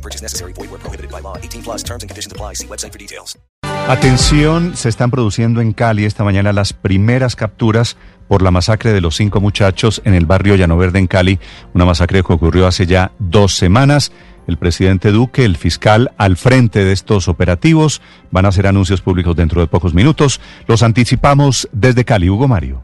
No purchase necessary. Void where prohibited by law. 18 plus terms and conditions apply. See website for details. Atención, se están produciendo en Cali esta mañana las primeras capturas por la masacre de los cinco muchachos en el barrio Llanoverde en Cali, una masacre que ocurrió hace ya dos semanas. El presidente Duque, el fiscal al frente de estos operativos, van a hacer anuncios públicos dentro de pocos minutos. Los anticipamos desde Cali, Hugo Mario.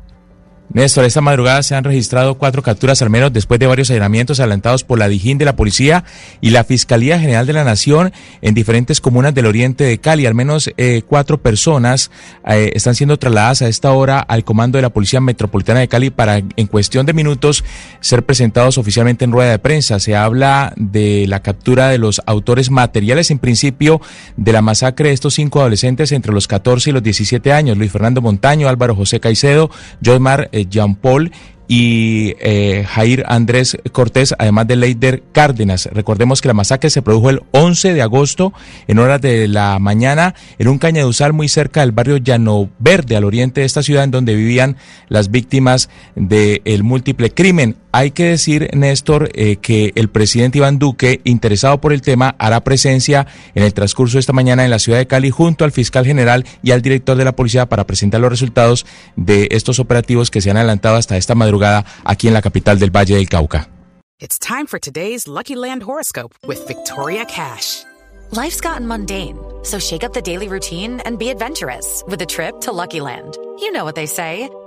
Néstor, esta madrugada se han registrado cuatro capturas al menos después de varios allanamientos adelantados por la Dijín de la Policía y la Fiscalía General de la Nación en diferentes comunas del oriente de Cali. Al menos eh, cuatro personas eh, están siendo trasladadas a esta hora al comando de la Policía Metropolitana de Cali para en cuestión de minutos ser presentados oficialmente en rueda de prensa. Se habla de la captura de los autores materiales en principio de la masacre de estos cinco adolescentes entre los 14 y los 17 años. Luis Fernando Montaño, Álvaro José Caicedo, Josmar Jean Paul y eh, Jair Andrés Cortés, además de Leider Cárdenas. Recordemos que la masacre se produjo el 11 de agosto en horas de la mañana en un cañaduzal muy cerca del barrio Llano Verde, al oriente de esta ciudad, en donde vivían las víctimas del múltiple crimen. Hay que decir, Néstor, eh, que el presidente Iván Duque, interesado por el tema, hará presencia en el transcurso de esta mañana en la ciudad de Cali junto al fiscal general y al director de la policía para presentar los resultados de estos operativos que se han adelantado hasta esta madrugada aquí en la capital del Valle del Cauca. It's time for today's Lucky Land horoscope with Victoria Cash. Life's gotten mundane, so shake up the daily routine and be adventurous with a trip to Lucky Land. You know what they say.